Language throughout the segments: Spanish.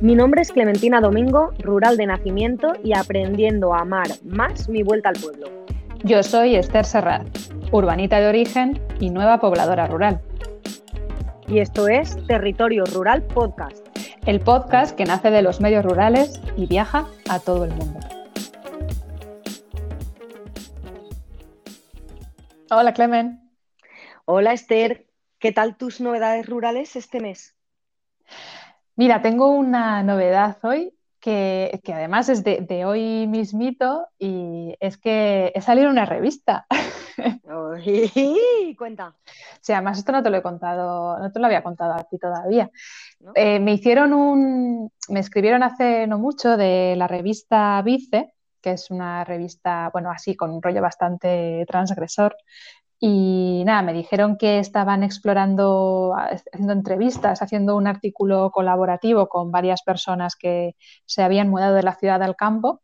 Mi nombre es Clementina Domingo, rural de nacimiento y aprendiendo a amar más mi vuelta al pueblo. Yo soy Esther Serrat, urbanita de origen y nueva pobladora rural. Y esto es Territorio Rural Podcast. El podcast que nace de los medios rurales y viaja a todo el mundo. Hola Clemen. Hola Esther, ¿qué tal tus novedades rurales este mes? Mira, tengo una novedad hoy que, además es de, hoy mismito y es que he salido en una revista. cuenta. Sí, además esto no te lo he contado, no te lo había contado a ti todavía. Eh, me hicieron un, me escribieron hace no mucho de la revista Vice, que es una revista, bueno, así con un rollo bastante transgresor, y nada, me dijeron que estaban explorando, haciendo entrevistas, haciendo un artículo colaborativo con varias personas que se habían mudado de la ciudad al campo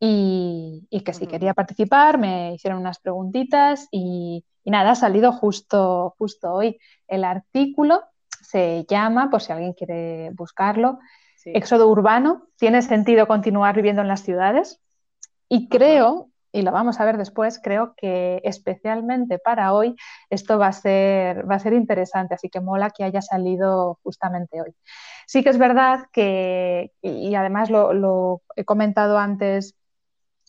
y, que si quería participar me hicieron unas preguntitas y, nada, ha salido justo, justo hoy. El artículo se llama, por si alguien quiere buscarlo, Éxodo urbano, ¿tiene sentido continuar viviendo en las ciudades? Y creo, y lo vamos a ver después, creo que especialmente para hoy esto va a ser, va a ser interesante, así que mola que haya salido justamente hoy. Sí que es verdad que, y además lo, lo he comentado antes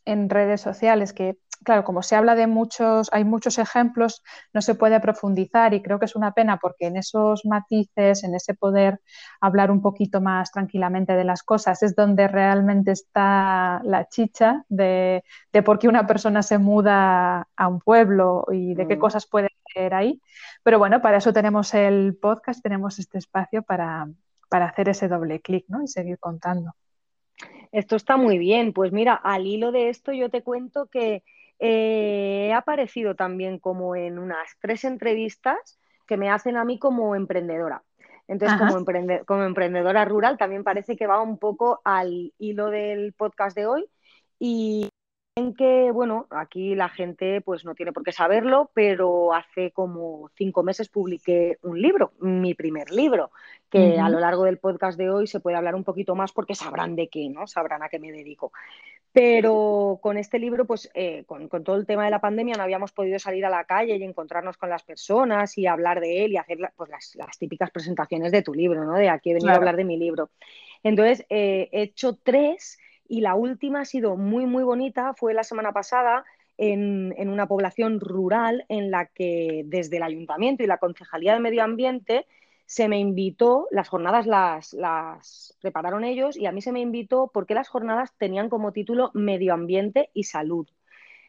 en redes sociales, que claro, como se habla de muchos, hay muchos ejemplos, no se puede profundizar y creo que es una pena porque en esos matices, en ese poder hablar un poquito más tranquilamente de las cosas, es donde realmente está la chicha de, por qué una persona se muda a un pueblo y de qué mm. cosas puede ser ahí. Pero bueno, para eso tenemos el podcast, tenemos este espacio para, para hacer ese doble clic ¿no? y seguir contando. Esto está muy bien. Pues mira, al hilo de esto yo te cuento que eh, he aparecido también como en unas tres entrevistas que me hacen a mí como emprendedora. Entonces, como, como, emprendedora rural, también parece que va un poco al hilo del podcast de hoy. Y que, bueno, aquí la gente pues no tiene por qué saberlo, pero hace como cinco meses publiqué un libro, mi primer libro, que a lo largo del podcast de hoy se puede hablar un poquito más porque sabrán de qué, ¿no? Sabrán a qué me dedico. Pero con este libro, pues eh, con, todo el tema de la pandemia no habíamos podido salir a la calle y encontrarnos con las personas y hablar de él y hacer pues, las, típicas presentaciones de tu libro, ¿no? De aquí he venido a hablar de mi libro. Entonces, eh, he hecho tres y la última ha sido muy, muy bonita. Fue la semana pasada en, en una población rural en la que desde el ayuntamiento y la Concejalía de Medio Ambiente se me invitó, las jornadas las, las, prepararon ellos y a mí se me invitó porque las jornadas tenían como título Medio Ambiente y Salud.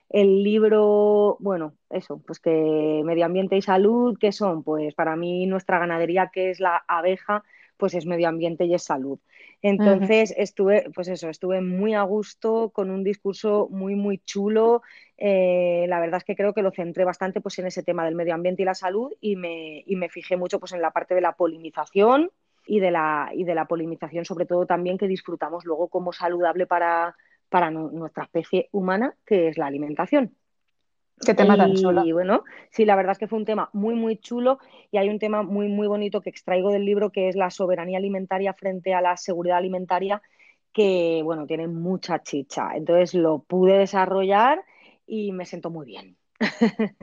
El libro, bueno, eso, pues que medio ambiente y salud, ¿qué son? Pues para mí nuestra ganadería, que es la abeja, pues es medio ambiente y es salud. Entonces estuve, pues eso, estuve muy a gusto con un discurso muy, muy chulo. Eh, la verdad es que creo que lo centré bastante pues, en ese tema del medio ambiente y la salud y me, y me fijé mucho pues, en la parte de la polinización y de la, y de la polinización sobre todo también que disfrutamos luego como saludable para, para nuestra especie humana, que es la alimentación. Qué tema tan chulo. Y bueno, sí, la verdad es que fue un tema muy, muy chulo y hay un tema muy, muy bonito que extraigo del libro que es la soberanía alimentaria frente a la seguridad alimentaria que, bueno, tiene mucha chicha. Entonces lo pude desarrollar y me siento muy bien.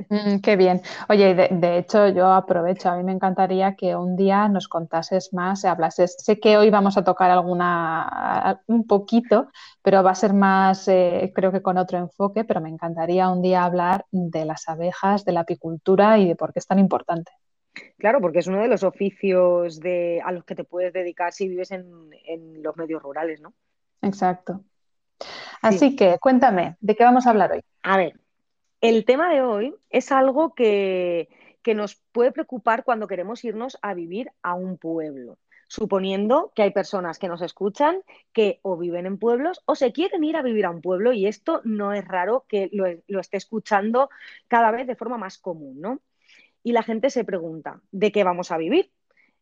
Mm, qué bien. Oye, de, hecho yo aprovecho, a mí me encantaría que un día nos contases más, hablases. Sé que hoy vamos a tocar alguna, un poquito, pero va a ser más, eh, creo que con otro enfoque, pero me encantaría un día hablar de las abejas, de la apicultura y de por qué es tan importante. Claro, porque es uno de los oficios de, a los que te puedes dedicar si vives en, los medios rurales, ¿no? Exacto. Así que cuéntame, ¿de qué vamos a hablar hoy? A ver, el tema de hoy es algo que, nos puede preocupar cuando queremos irnos a vivir a un pueblo suponiendo que hay personas que nos escuchan que o viven en pueblos o se quieren ir a vivir a un pueblo y esto no es raro que lo, esté escuchando cada vez de forma más común, ¿no? y la gente se pregunta, ¿de qué vamos a vivir?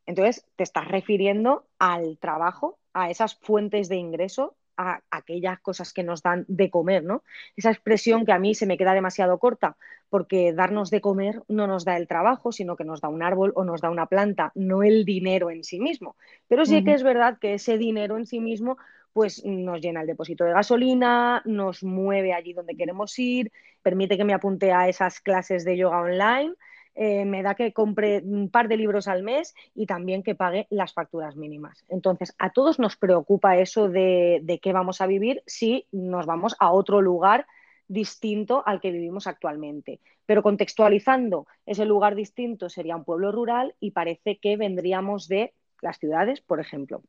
Entonces, te estás refiriendo al trabajo, a esas fuentes de ingreso, a aquellas cosas que nos dan de comer, ¿no? Esa expresión que a mí se me queda demasiado corta, porque darnos de comer no nos da el trabajo, sino que nos da un árbol o nos da una planta, no el dinero en sí mismo. Pero sí que es verdad que ese dinero en sí mismo pues nos llena el depósito de gasolina, nos mueve allí donde queremos ir, permite que me apunte a esas clases de yoga online eh, me da que compre un par de libros al mes y también que pague las facturas mínimas. Entonces, a todos nos preocupa eso de, qué vamos a vivir si nos vamos a otro lugar distinto al que vivimos actualmente. Pero contextualizando, ese lugar distinto sería un pueblo rural y parece que vendríamos de las ciudades, por ejemplo.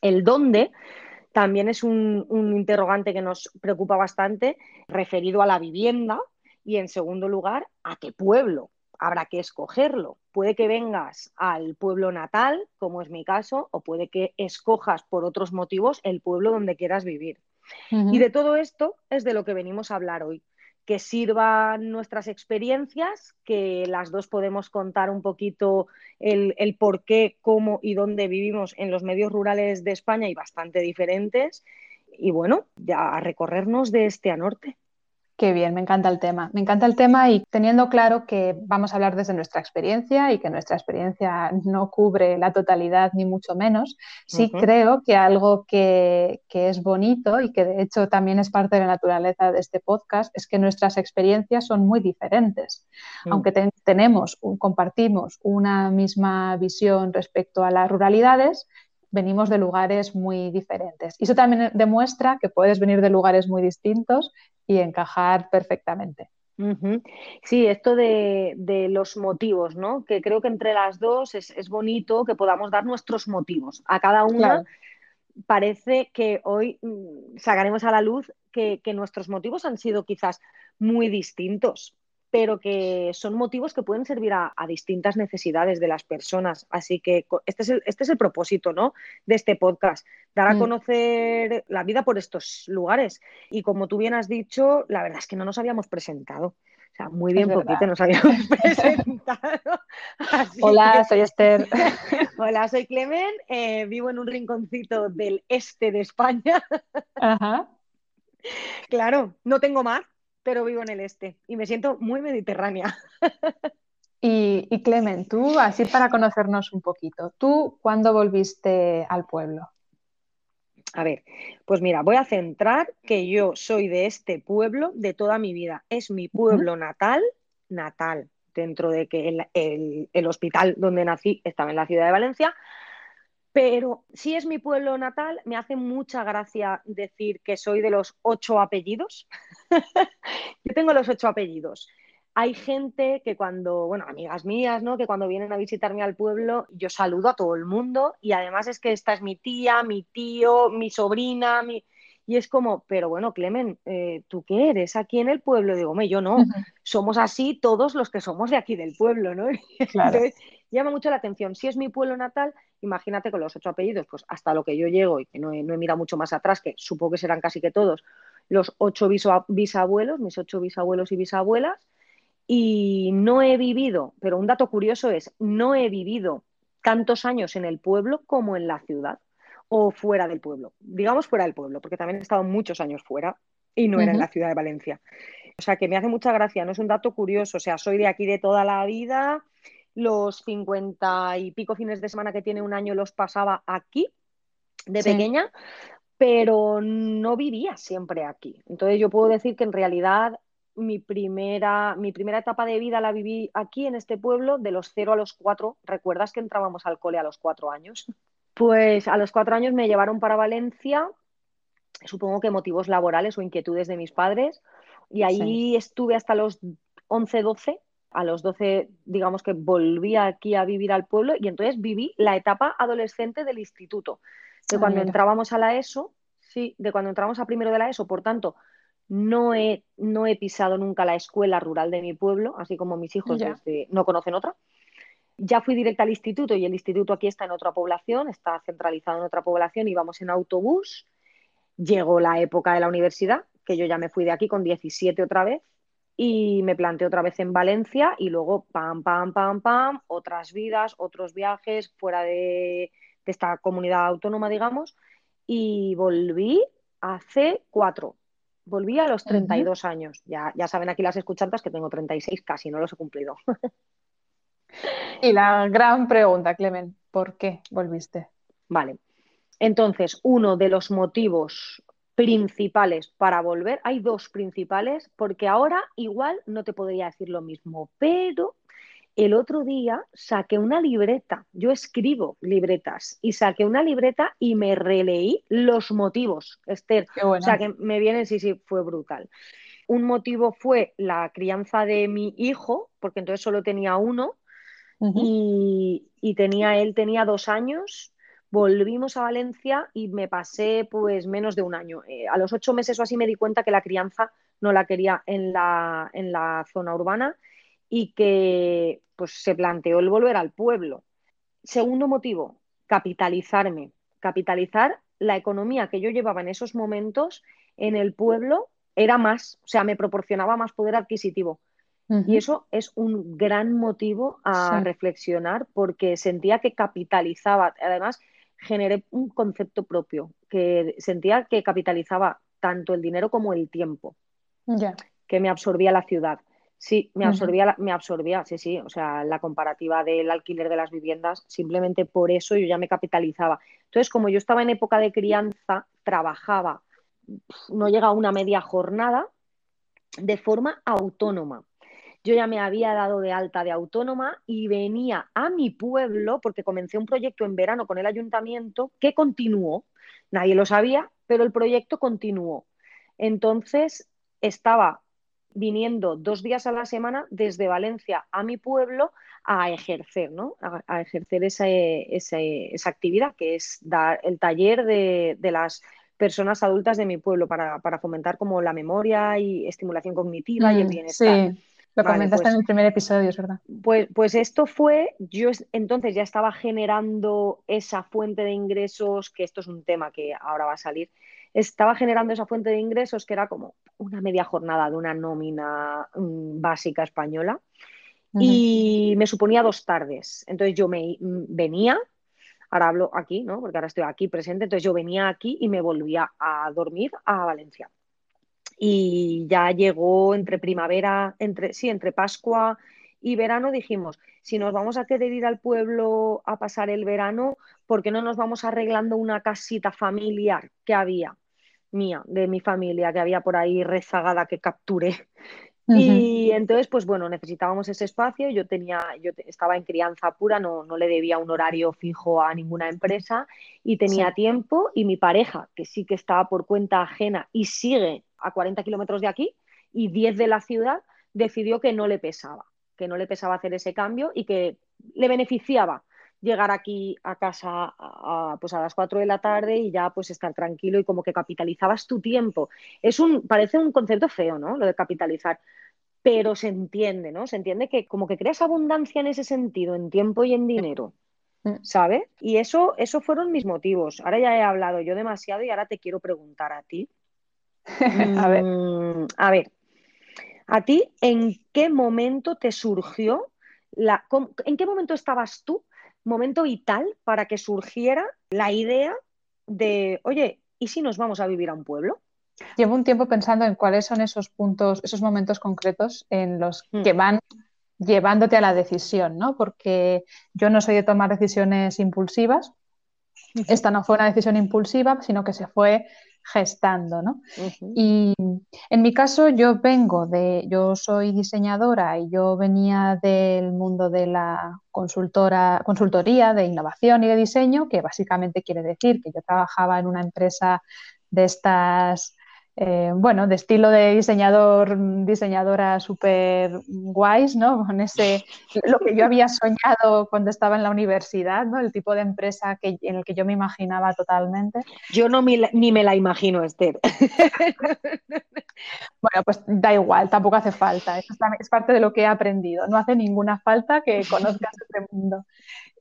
El dónde también es un interrogante que nos preocupa bastante, referido a la vivienda y, en segundo lugar, a qué pueblo habrá que escogerlo. Puede que vengas al pueblo natal, como es mi caso, o puede que escojas por otros motivos el pueblo donde quieras vivir. Y de todo esto es de lo que venimos a hablar hoy. Que sirvan nuestras experiencias, que las dos podemos contar un poquito el, el por qué, cómo y dónde vivimos en los medios rurales de España y bastante diferentes. Y bueno, ya a recorrernos de este a norte. Qué bien, me encanta el tema. Me encanta el tema y teniendo claro que vamos a hablar desde nuestra experiencia y que nuestra experiencia no cubre la totalidad ni mucho menos, sí creo que algo que, es bonito y que de hecho también es parte de la naturaleza de este podcast es que nuestras experiencias son muy diferentes. Mm. Aunque tenemos, compartimos una misma visión respecto a las ruralidades, venimos de lugares muy diferentes. Y eso también demuestra que puedes venir de lugares muy distintos y encajar perfectamente. Sí, esto de, los motivos, ¿no? Que creo que entre las dos es, bonito que podamos dar nuestros motivos. A cada una parece que hoy mm, sacaremos a la luz que, nuestros motivos han sido quizás muy distintos, pero que son motivos que pueden servir a, distintas necesidades de las personas. Así que este es el, este es el propósito ¿no? de este podcast, dar a mm. conocer la vida por estos lugares. Y como tú bien has dicho, la verdad es que no nos habíamos presentado. O sea, muy bien poquito nos habíamos presentado. Hola, soy Esther. Hola, soy Clemen. Eh, vivo en un rinconcito del este de España. Ajá. Claro, no tengo mar, pero vivo en el este y me siento muy mediterránea. Y, y Clemen, tú, así para conocernos un poquito, ¿tú cuándo volviste al pueblo? A ver, pues mira, voy a centrar que yo soy de este pueblo de toda mi vida. Es mi pueblo natal, natal, dentro de que el, hospital donde nací estaba en la ciudad de Valencia, pero si es mi pueblo natal, me hace mucha gracia decir que soy de los ocho apellidos. Yo tengo los ocho apellidos. Hay gente que cuando, bueno, amigas mías, ¿no? Que cuando vienen a visitarme al pueblo, yo saludo a todo el mundo y además es que esta es mi tía, mi tío, mi sobrina, mi... Y es como, pero bueno, Clemen, eh, ¿tú qué eres aquí en el pueblo? Digo, me, yo no, somos así todos los que somos de aquí del pueblo, ¿no? Claro. llama mucho la atención. Si es mi pueblo natal, imagínate con los ocho apellidos, pues hasta lo que yo llego y que no he, no he mirado mucho más atrás, que supongo que serán casi que todos, los ocho bisabuelos, mis ocho bisabuelos y bisabuelas, y no he vivido, pero un dato curioso es, no he vivido tantos años en el pueblo como en la ciudad o fuera del pueblo, digamos fuera del pueblo, porque también he estado muchos años fuera y no era en la ciudad de Valencia. O sea que me hace mucha gracia, no es un dato curioso, o sea, soy de aquí de toda la vida, los cincuenta y pico fines de semana que tiene un año los pasaba aquí de pequeña, pero no vivía siempre aquí. Entonces yo puedo decir que en realidad mi primera, mi primera etapa de vida la viví aquí en este pueblo de los cero a los cuatro. ¿Recuerdas que entrábamos al cole a los cuatro años? Pues a los cuatro años me llevaron para Valencia, supongo que motivos laborales o inquietudes de mis padres, y ahí estuve hasta los 11, 12. A los 12, digamos que volví aquí a vivir al pueblo y entonces viví la etapa adolescente del instituto. De ah, cuando entrábamos a la ESO, sí, de cuando entramos a primero de la ESO, por tanto, no he, no he pisado nunca la escuela rural de mi pueblo, así como mis hijos no conocen otra. Ya fui directa al instituto y el instituto aquí está en otra población, está centralizado en otra población, íbamos en autobús. Llegó la época de la universidad, que yo ya me fui de aquí con 17 otra vez. Y me planté otra vez en Valencia y luego pam, pam, pam, pam, otras vidas, otros viajes fuera de, esta comunidad autónoma, digamos, y volví hace cuatro. Volví a los 32 años. Ya, ya saben aquí las escuchantas que tengo 36 casi, no los he cumplido. y la gran pregunta, Clemen, ¿por qué volviste? Vale. Entonces, uno de los motivos principales para volver, hay dos principales, porque ahora igual no te podría decir lo mismo, pero el otro día saqué una libreta, yo escribo libretas y saqué una libreta y me releí los motivos, Esther. O sea que me vienen, sí, sí, fue brutal. Un motivo fue la crianza de mi hijo, porque entonces solo tenía uno y, y, tenía, él tenía dos años volvimos a Valencia y me pasé pues menos de un año. Eh, a los ocho meses o así me di cuenta que la crianza no la quería en la, en la zona urbana y que pues se planteó el volver al pueblo. Segundo motivo, capitalizarme, capitalizar la economía que yo llevaba en esos momentos en el pueblo era más, o sea, me proporcionaba más poder adquisitivo. Y eso es un gran motivo a reflexionar porque sentía que capitalizaba. Además, generé un concepto propio, que sentía que capitalizaba tanto el dinero como el tiempo, que me absorbía la ciudad. Sí, me absorbía, me absorbía, sí, sí, o sea, la comparativa del alquiler de las viviendas, simplemente por eso yo ya me capitalizaba. Entonces, como yo estaba en época de crianza, trabajaba, no llega a una media jornada, de forma autónoma yo ya me había dado de alta de autónoma y venía a mi pueblo porque comencé un proyecto en verano con el ayuntamiento que continuó. Nadie lo sabía, pero el proyecto continuó. Entonces estaba viniendo dos días a la semana desde Valencia a mi pueblo a ejercer, ¿no? A, ejercer esa, actividad que es dar el taller de, las personas adultas de mi pueblo para, fomentar como la memoria y estimulación cognitiva y el mm, bienestar. Lo comentaste en pues el primer episodio, es verdad. Pues, pues esto fue, yo entonces ya estaba generando esa fuente de ingresos, que esto es un tema que ahora va a salir, estaba generando esa fuente de ingresos que era como una media jornada de una nómina mm, básica española y me suponía dos tardes. Entonces yo me mm, venía, ahora hablo aquí, ¿no? Porque ahora estoy aquí presente, entonces yo venía aquí y me volvía a dormir a Valencia y ya llegó entre primavera, entre, sí, entre Pascua y verano dijimos, si nos vamos a querer ir al pueblo a pasar el verano, ¿por qué no nos vamos arreglando una casita familiar que había mía, de mi familia, que había por ahí rezagada que capturé? Y entonces, pues bueno, necesitábamos ese espacio. Yo tenía, yo estaba en crianza pura, no, no, le debía un horario fijo a ninguna empresa y tenía tiempo. Y mi pareja, que sí que estaba por cuenta ajena y sigue a 40 kilómetros de aquí y 10 de la ciudad, decidió que no le pesaba, que no le pesaba hacer ese cambio y que le beneficiaba llegar aquí a casa a, pues a las 4 de la tarde y ya pues estar tranquilo y como que capitalizabas tu tiempo. Es un, parece un concepto feo, ¿no? Lo de capitalizar, pero se entiende, ¿no? Se entiende que como que creas abundancia en ese sentido, en tiempo y en dinero. Mm. ¿Sabes? Y eso, eso fueron mis motivos. Ahora ya he hablado yo demasiado y ahora te quiero preguntar a ti. a, ver. Mm, a ver, ¿a ti en qué momento te surgió la, ¿En qué momento estabas tú, momento vital para que surgiera la idea de, oye, ¿y si nos vamos a vivir a un pueblo? Llevo un tiempo pensando en cuáles son esos puntos, esos momentos concretos en los mm. que van llevándote a la decisión, ¿no? Porque yo no soy de tomar decisiones impulsivas. Esta no fue una decisión impulsiva, sino que se fue gestando, ¿no? Y en mi caso yo vengo de, yo soy diseñadora y yo venía del mundo de la consultora, consultoría de innovación y de diseño, que básicamente quiere decir que yo trabajaba en una empresa de estas eh, bueno, de estilo de diseñador, diseñadora súper guays, ¿no? Con ese, lo que yo había soñado cuando estaba en la universidad, ¿no? El tipo de empresa que, en el que yo me imaginaba totalmente. Yo no ni me la imagino, Esther. bueno, pues da igual, tampoco hace falta. es parte de lo que he aprendido. No hace ninguna falta que conozcas este mundo.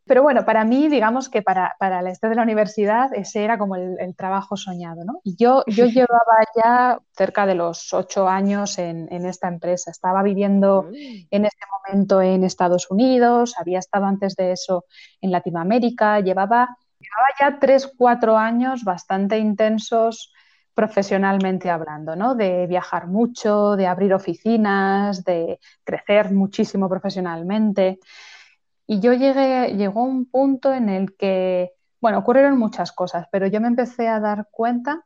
Pero bueno, para mí, digamos que para, para la de la universidad, ese era como el, trabajo soñado, ¿no? Y yo, yo llevaba ya cerca de los ocho años en, esta empresa. Estaba viviendo en ese momento en Estados Unidos, había estado antes de eso en Latinoamérica, llevaba, llevaba ya tres, cuatro años bastante intensos profesionalmente hablando, ¿no? De viajar mucho, de abrir oficinas, de crecer muchísimo profesionalmente. Y yo llegué, llegó un punto en el que, bueno, ocurrieron muchas cosas, pero yo me empecé a dar cuenta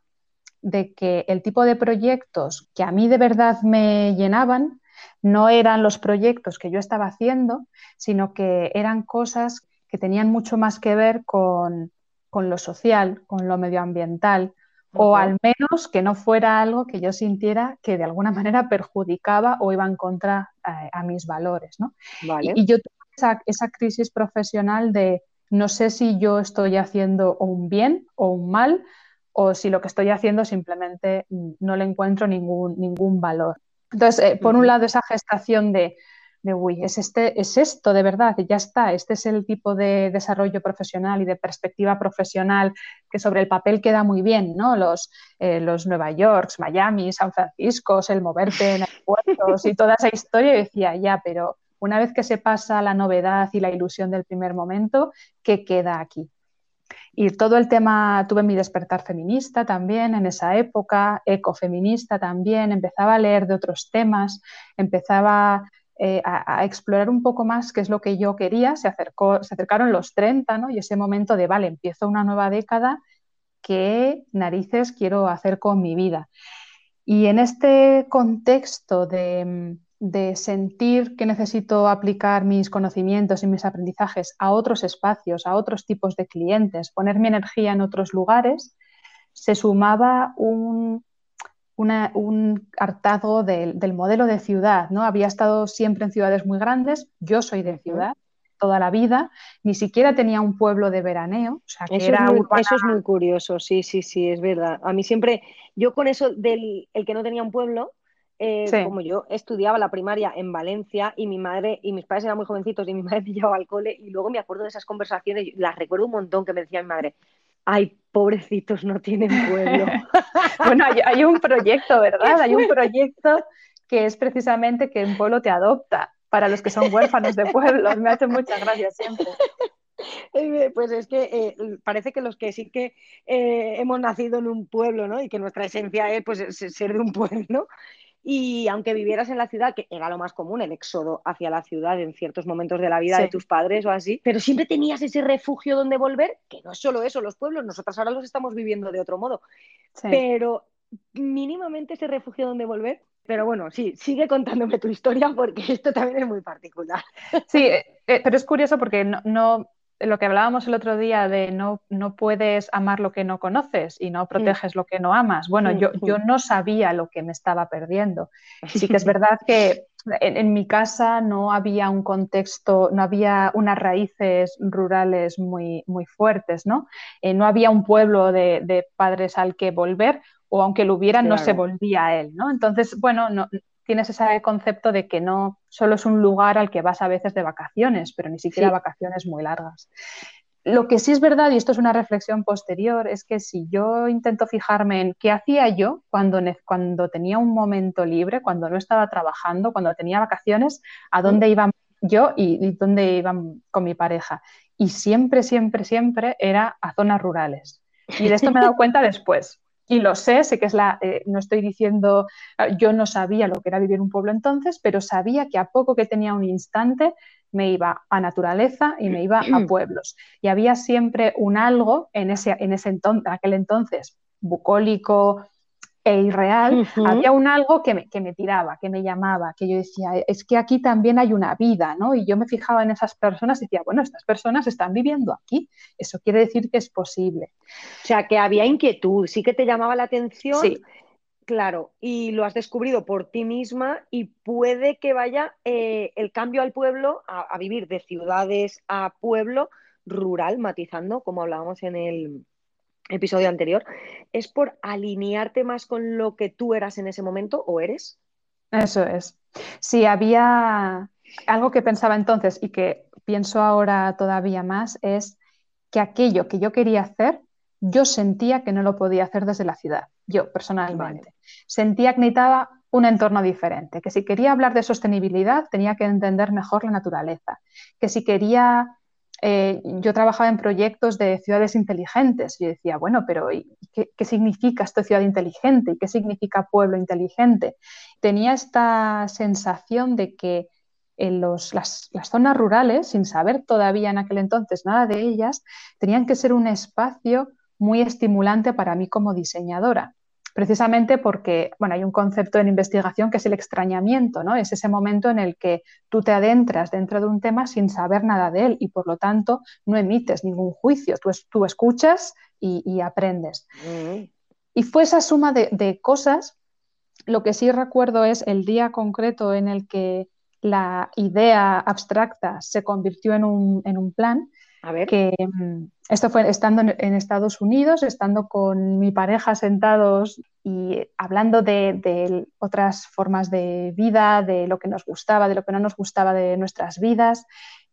de que el tipo de proyectos que a mí de verdad me llenaban no eran los proyectos que yo estaba haciendo, sino que eran cosas que tenían mucho más que ver con, con lo social, con lo medioambiental, o al menos que no fuera algo que yo sintiera que de alguna manera perjudicaba o iba en contra eh, a mis valores. ¿no? Y, yo tuve esa, esa, crisis profesional de no sé si yo estoy haciendo un bien o un mal o si lo que estoy haciendo simplemente no le encuentro ningún, ningún valor. Entonces, eh, por un lado, esa gestación de de, uy, es, este, es esto de verdad, ya está, este es el tipo de desarrollo profesional y de perspectiva profesional que sobre el papel queda muy bien, ¿no? Los, eh, los Nueva York, Miami, San Francisco, el moverte en aeropuertos y toda esa historia, y decía, ya, pero una vez que se pasa la novedad y la ilusión del primer momento, ¿qué queda aquí? Y todo el tema, tuve mi despertar feminista también en esa época, ecofeminista también, empezaba a leer de otros temas, empezaba eh, a, explorar un poco más qué es lo que yo quería, se, acercó, se acercaron los 30, ¿no? Y ese momento de, vale, empiezo una nueva década, ¿qué narices quiero hacer con mi vida? Y en este contexto de, de sentir que necesito aplicar mis conocimientos y mis aprendizajes a otros espacios, a otros tipos de clientes, poner mi energía en otros lugares, se sumaba un, un hartazgo del, modelo de ciudad, ¿no? Había estado siempre en ciudades muy grandes, yo soy de ciudad toda la vida, ni siquiera tenía un pueblo de veraneo, eso, es muy, curioso, sí, sí, sí, es verdad. A mí siempre, yo con eso del el que no tenía un pueblo, eh, como yo estudiaba la primaria en Valencia y mi madre y mis padres eran muy jovencitos y mi madre me llevaba al cole y luego me acuerdo de esas conversaciones, las recuerdo un montón que me decía mi madre, ay, pobrecitos, no tienen pueblo. bueno, hay, un proyecto, ¿verdad? Hay un proyecto que es precisamente que un pueblo te adopta para los que son huérfanos de pueblos. Me hace muchas gracias siempre. Eh, pues es que eh, parece que los que sí que eh, hemos nacido en un pueblo, ¿no? Y que nuestra esencia es pues, ser de un pueblo, y aunque vivieras en la ciudad, que era lo más común, el éxodo hacia la ciudad en ciertos momentos de la vida de tus padres o así, pero siempre tenías ese refugio donde volver, que no es solo eso, los pueblos, nosotros ahora los estamos viviendo de otro modo, pero mínimamente ese refugio donde volver. Pero bueno, sí, sigue contándome tu historia porque esto también es muy particular. Sí, eh, eh, pero es curioso porque no lo que hablábamos el otro día de no, no puedes amar lo que no conoces y no mm. proteges lo que no amas. Bueno, yo, yo no sabía lo que me estaba perdiendo. Sí que es verdad que en, mi casa no había un contexto, no había unas raíces rurales muy, muy fuertes, ¿no? Eh, no había un pueblo de, padres al que volver o aunque lo hubiera no se volvía a él, ¿no? Entonces, bueno, no, tienes ese concepto de que no solo es un lugar al que vas a veces de vacaciones, pero ni siquiera vacaciones muy largas. Lo que sí es verdad, y esto es una reflexión posterior, es que si yo intento fijarme en qué hacía yo cuando, cuando tenía un momento libre, cuando no estaba trabajando, cuando tenía vacaciones, a dónde iba yo y, y dónde iba con mi pareja. Y siempre, siempre, siempre era a zonas rurales. Y de esto me he dado cuenta después y lo sé, sé que es la, eh, no estoy diciendo, ah, yo no sabía lo que era vivir en un pueblo entonces, pero sabía que a poco que tenía un instante me iba a naturaleza y me iba a pueblos. Y había siempre un algo en ese, en ese entonces, aquel entonces, bucólico, e irreal, había un algo que me, que me, tiraba, que me llamaba, que yo decía, es que aquí también hay una vida, ¿no? Y yo me fijaba en esas personas y decía, bueno, estas personas están viviendo aquí, eso quiere decir que es posible. O sea, que había inquietud, sí que te llamaba la atención. Sí. Claro, y lo has descubrido por ti misma y puede que vaya eh, el cambio al pueblo, a vivir de ciudades a pueblo rural, matizando, como hablábamos en el, episodio anterior, es por alinearte más con lo que tú eras en ese momento o eres. Eso es. Si había algo que pensaba entonces y que pienso ahora todavía más es que aquello que yo quería hacer, yo sentía que no lo podía hacer desde la ciudad, yo personalmente. Sentía que necesitaba un entorno diferente, que si quería hablar de sostenibilidad tenía que entender mejor la naturaleza, que si quería, eh, yo trabajaba en proyectos de ciudades inteligentes y decía, bueno, pero qué, qué, significa esto ciudad inteligente y qué significa pueblo inteligente? Tenía esta sensación de que en las, las, zonas rurales, sin saber todavía en aquel entonces nada de ellas, tenían que ser un espacio muy estimulante para mí como diseñadora. Precisamente porque, bueno, hay un concepto en investigación que es el extrañamiento, ¿no? Es ese momento en el que tú te adentras dentro de un tema sin saber nada de él y por lo tanto no emites ningún juicio, tú, tú escuchas y, aprendes. Mm. Y fue esa suma de, de cosas, lo que sí recuerdo es el día concreto en el que la idea abstracta se convirtió en un, en un plan. A ver. Que mm, esto fue estando en, Estados Unidos, estando con mi pareja sentados y hablando de, otras formas de vida, de lo que nos gustaba, de lo que no nos gustaba de nuestras vidas.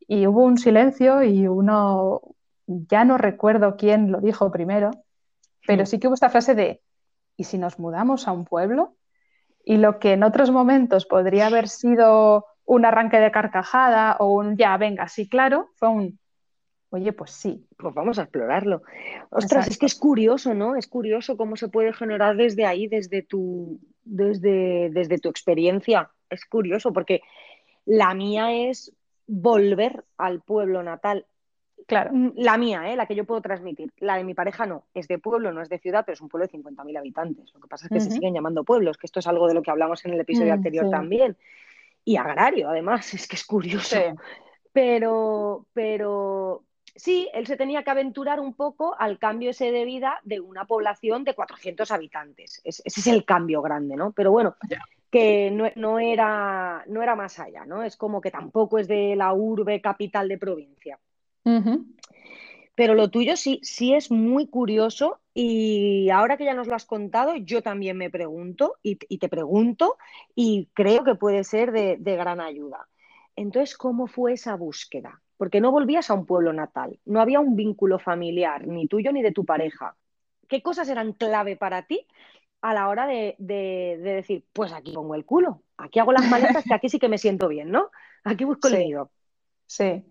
Y hubo un silencio y uno, ya no recuerdo quién lo dijo primero, pero sí que hubo esta frase de, ¿y si nos mudamos a un pueblo? Y lo que en otros momentos podría haber sido un arranque de carcajada o un ya, venga, sí, claro, fue un, oye, pues sí. Pues vamos a explorarlo. Ostras, es que es curioso, ¿no? Es curioso cómo se puede generar desde ahí, desde tu, desde, desde tu experiencia. Es curioso porque la mía es volver al pueblo natal. Claro. Mm, la mía, ¿eh? la que yo puedo transmitir. La de mi pareja no. Es de pueblo, no es de ciudad, pero es un pueblo de 50.000 habitantes. Lo que pasa es que se siguen llamando pueblos, que esto es algo de lo que hablamos en el episodio mm, anterior también y agrario, además, es que es curioso. Pero, pero sí, él se tenía que aventurar un poco al cambio ese de vida de una población de 400 habitantes. ese es el cambio grande, ¿no? Pero bueno, que no, era, no era más allá, ¿no? Es como que tampoco es de la urbe capital de provincia. Pero lo tuyo sí, sí es muy curioso y ahora que ya nos lo has contado, yo también me pregunto y, te pregunto y creo que puede ser de, gran ayuda. Entonces, ¿cómo fue esa búsqueda? Porque no volvías a un pueblo natal, no había un vínculo familiar, ni tuyo ni de tu pareja. ¿Qué cosas eran clave para ti a la hora de, decir, pues aquí pongo el culo, aquí hago las maletas, que aquí sí que me siento bien, ¿no? Aquí busco el nido. Sí.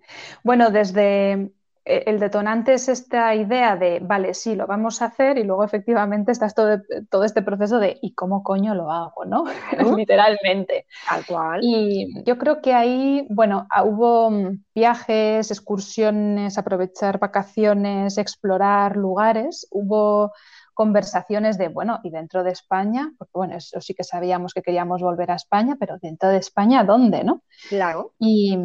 Bueno, desde el detonante es esta idea de, vale, sí, lo vamos a hacer y luego efectivamente estás todo, todo este proceso de, ¿y cómo coño lo hago? ¿no? Literalmente. Tal cual. Y yo creo que ahí, bueno, ah, hubo mm, viajes, excursiones, aprovechar vacaciones, explorar lugares, hubo conversaciones de, bueno, y dentro de España, porque bueno, eso sí que sabíamos que queríamos volver a España, pero dentro de España, ¿dónde, no? Claro. Y,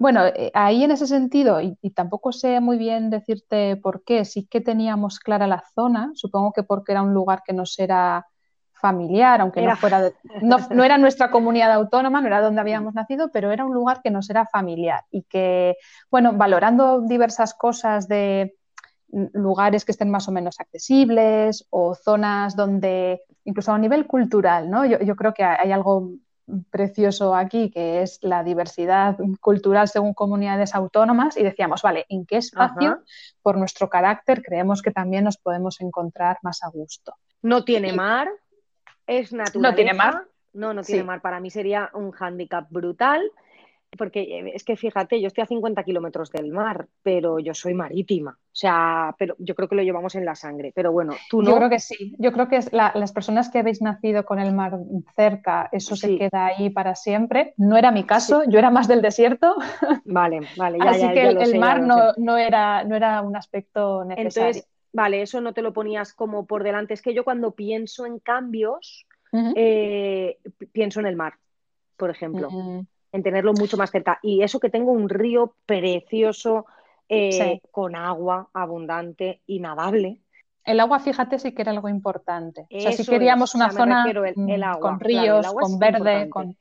bueno, eh, ahí en ese sentido, y, tampoco sé muy bien decirte por qué, sí que teníamos clara la zona, supongo que porque era un lugar que nos era familiar, aunque no fuera no, era nuestra comunidad autónoma, no era donde habíamos nacido, pero era un lugar que nos era familiar y que, bueno, valorando diversas cosas de lugares que estén más o menos accesibles o zonas donde, incluso a nivel cultural, ¿no? Yo, yo creo que hay algo precioso aquí, que es la diversidad cultural según comunidades autónomas, y decíamos, vale, ¿en qué espacio, por nuestro carácter, creemos que también nos podemos encontrar más a gusto? No tiene mar, es natural. No tiene mar. No, no tiene mar. Para mí sería un hándicap brutal porque eh, es que fíjate, yo estoy a 50 kilómetros del mar, pero yo soy marítima. O sea, pero yo creo que lo llevamos en la sangre. Pero bueno, tú no. Yo creo que sí. Yo creo que es las personas que habéis nacido con el mar cerca, eso se queda ahí para siempre. No era mi caso, yo era más del desierto. Vale, vale. Ya, Así que el, mar no, no, era, no era un aspecto necesario. Entonces, vale, eso no te lo ponías como por delante. Es que yo cuando pienso en cambios, eh, pienso en el mar, por ejemplo. Mm en tenerlo mucho más cerca. Y eso que tengo un río precioso, eh, con agua abundante y nadable. El agua, fíjate, sí que era algo importante. o sea, si queríamos una zona con ríos, con verde, con...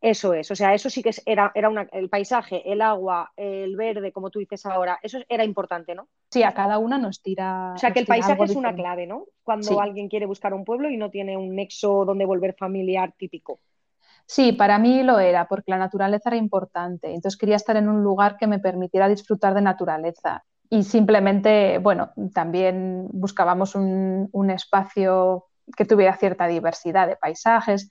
Eso es, o sea, eso sí que era, era el paisaje, el agua, el verde, como tú dices ahora, eso era importante, ¿no? Sí, a cada una nos tira. O sea, que el paisaje es una clave, ¿no? Cuando alguien quiere buscar un pueblo y no tiene un nexo donde volver familiar típico. Sí, para mí lo era, porque la naturaleza era importante. Entonces quería estar en un lugar que me permitiera disfrutar de naturaleza. Y simplemente, bueno, también buscábamos un, un espacio que tuviera cierta diversidad de paisajes,